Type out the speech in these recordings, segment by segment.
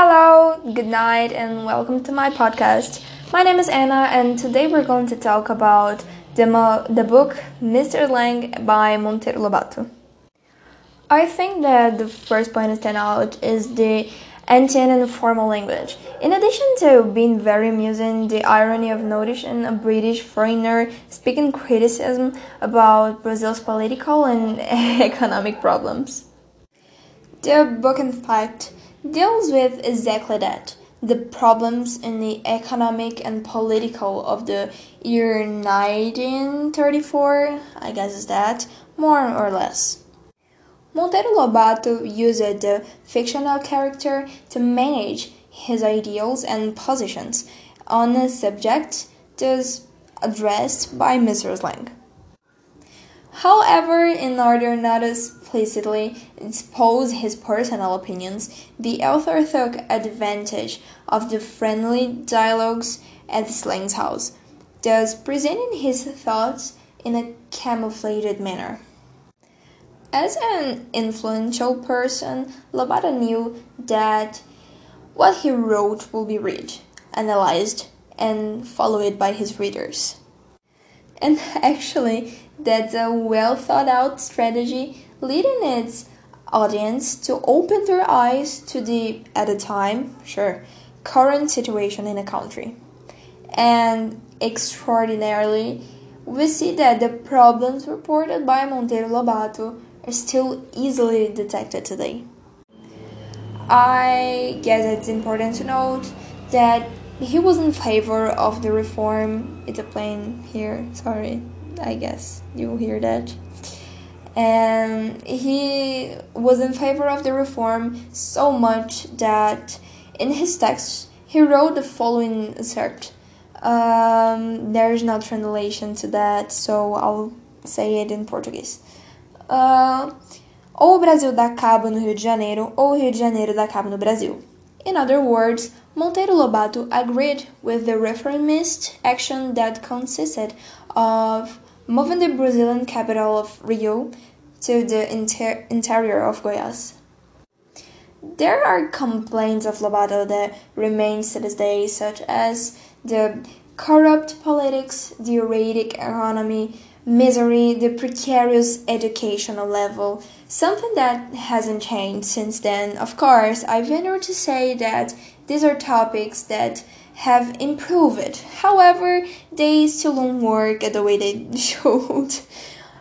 Hello, good night, and welcome to my podcast. My name is Anna, and today we're going to talk about the, mo- the book Mr. Slang by Monteiro Lobato. I think that the first point to stand out is the ancient and formal language. In addition to being very amusing, the irony of noticing a British foreigner speaking criticism about Brazil's political and economic problems. The book, in fact, deals with exactly that the problems in the economic and political of the year 1934, I guess is that, more or less. Monteiro Lobato used the fictional character to manage his ideals and positions on a subject thus addressed by Mr. Slang. However, in order not to explicitly expose his personal opinions, the author took advantage of the friendly dialogues at the Slang's house, thus presenting his thoughts in a camouflaged manner. As an influential person, Lobato knew that what he wrote will be read, analyzed, and followed by his readers. And actually, that's a well thought out strategy leading its audience to open their eyes to the, at the time, sure, current situation in the country. And extraordinarily, we see that the problems reported by Monteiro Lobato are still easily detected today. I guess it's important to note that he was in favor of the reform. It's a plane here, sorry. I guess you hear that. And he was in favor of the reform so much that in his text he wrote the following excerpt. Um, there's no translation to that, so I'll say it in Portuguese. Uh, ou o Brasil dá cabo no Rio de Janeiro, ou o Rio de Janeiro dá cabo no Brasil. In other words, Monteiro Lobato agreed with the reformist action that consisted of moving the Brazilian capital of Rio to the inter- interior of Goiás. There are complaints of Lobato that remain to this day, such as the corrupt politics, the erratic economy, misery, the precarious educational level, something that hasn't changed since then. Of course, I venture to say that these are topics that have improved. However, they still don't work the way they should.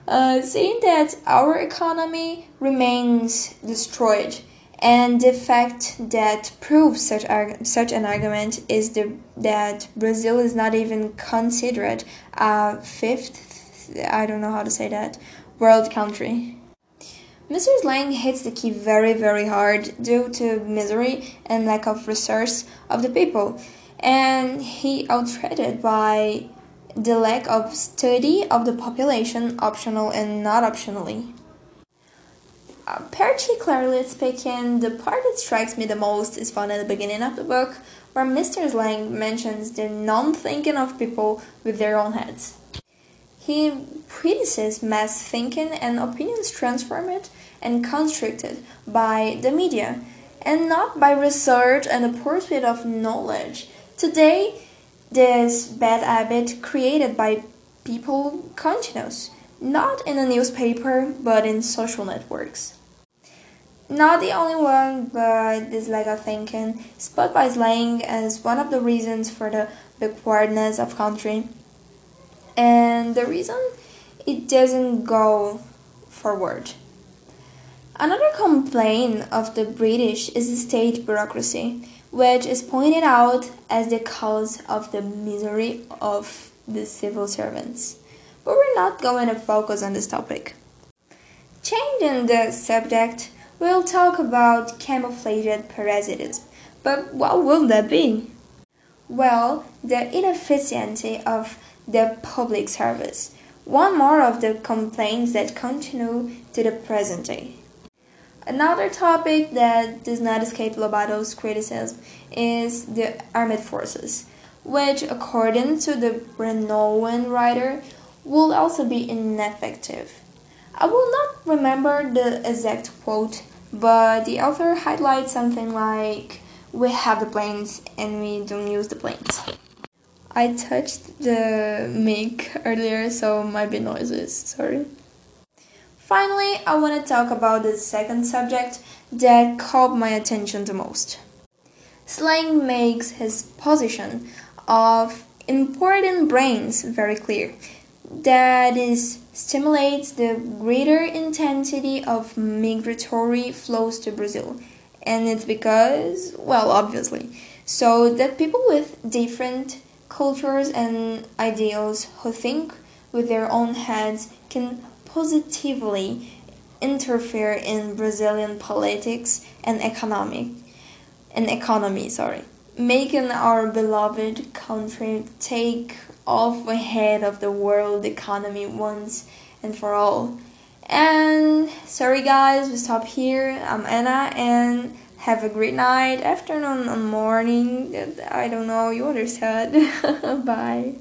Uh, saying that our economy remains destroyed, and the fact that proves such such an argument is the that Brazil is not even considered a fifth, I don't know how to say that, world country. Mr. Slang hits the key very, very hard due to misery and lack of resource of the people and he outrated by the lack of study of the population, optional and not optionally. Uh, particularly speaking, the part that strikes me the most is found at the beginning of the book, where Mr. Slang mentions the non thinking of people with their own heads. He criticizes mass thinking and opinions transformed and constructed by the media, and not by research and the pursuit of knowledge Today, this bad habit created by people continues, not in a newspaper but in social networks. Not the only one, but this lack of thinking, spot by Slang as one of the reasons for the backwardness of country. And the reason it doesn't go forward. Another complaint of the British is the state bureaucracy which is pointed out as the cause of the misery of the civil servants. But we're not going to focus on this topic. Changing the subject, we'll talk about camouflaged parasitism. But what will that be? Well, the inefficiency of the public service. One more of the complaints that continue to the present day. Another topic that does not escape Lobato's criticism is the armed forces, which, according to the renowned writer, will also be ineffective. I will not remember the exact quote, but the author highlights something like we have the planes and we don't use the planes. I touched the mic earlier, so might be noises, sorry. Finally, I want to talk about the second subject that caught my attention the most. Slang makes his position of important brains very clear. That is, stimulates the greater intensity of migratory flows to Brazil. And it's because, well, obviously, so that people with different cultures and ideals who think with their own heads can positively interfere in Brazilian politics and economic and economy, sorry, making our beloved country take off ahead of the world economy once and for all. And sorry guys, we stop here. I'm Anna and have a great night, afternoon, and morning. I don't know, you understand. Bye.